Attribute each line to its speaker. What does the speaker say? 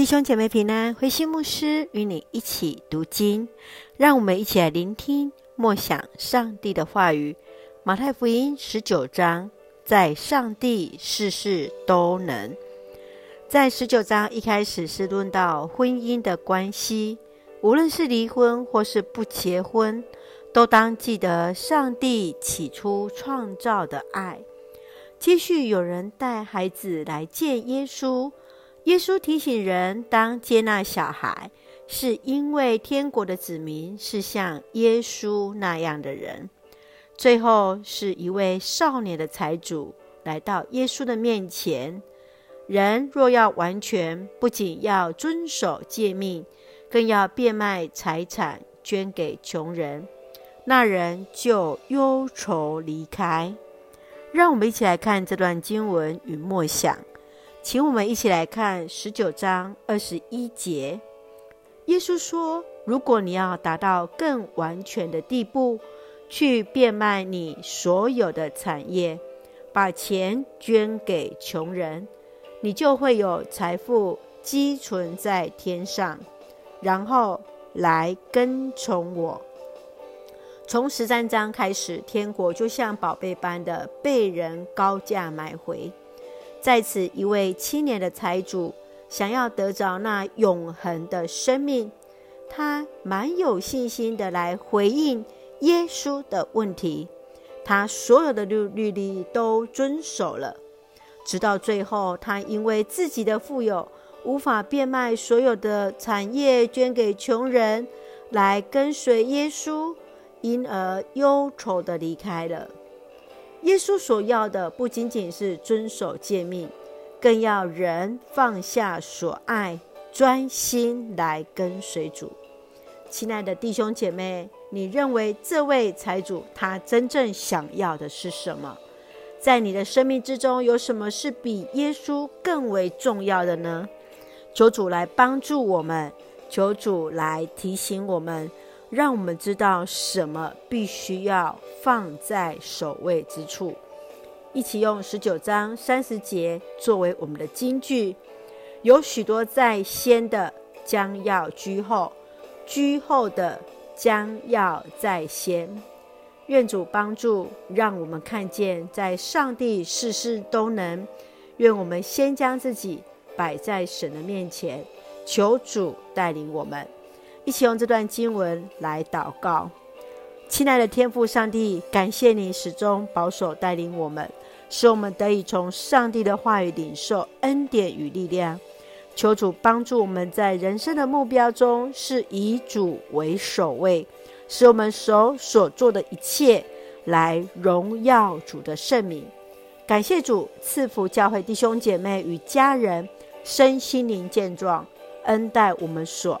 Speaker 1: 弟兄姐妹平安，慧馨牧师与你一起读经，让我们一起来聆听默想上帝的话语。马太福音十九章，在上帝事事都能。在十九章一开始是论到婚姻的关系，无论是离婚或是不结婚，都当记得上帝起初创造的爱。继续有人带孩子来见耶稣。耶稣提醒人，当接纳小孩，是因为天国的子民是像耶稣那样的人。最后是一位少年的财主来到耶稣的面前。人若要完全，不仅要遵守诫命，更要变卖财产捐给穷人。那人就忧愁离开。让我们一起来看这段经文与默想。请我们一起来看十九章二十一节。耶稣说：“如果你要达到更完全的地步，去变卖你所有的产业，把钱捐给穷人，你就会有财富积存在天上，然后来跟从我。”从十三章开始，天国就像宝贝般的被人高价买回。在此，一位青年的财主想要得着那永恒的生命，他蛮有信心的来回应耶稣的问题。他所有的律律例都遵守了，直到最后，他因为自己的富有无法变卖所有的产业捐给穷人，来跟随耶稣，因而忧愁的离开了。耶稣所要的不仅仅是遵守诫命，更要人放下所爱，专心来跟随主。亲爱的弟兄姐妹，你认为这位财主他真正想要的是什么？在你的生命之中，有什么是比耶稣更为重要的呢？求主来帮助我们，求主来提醒我们。让我们知道什么必须要放在首位之处。一起用十九章三十节作为我们的金句。有许多在先的将要居后，居后的将要在先。愿主帮助，让我们看见在上帝事事都能。愿我们先将自己摆在神的面前，求主带领我们。一起用这段经文来祷告，亲爱的天父上帝，感谢你始终保守带领我们，使我们得以从上帝的话语领受恩典与力量。求主帮助我们在人生的目标中是以主为首位，使我们手所做的一切来荣耀主的圣名。感谢主赐福教会弟兄姐妹与家人身心灵健壮。恩待我们所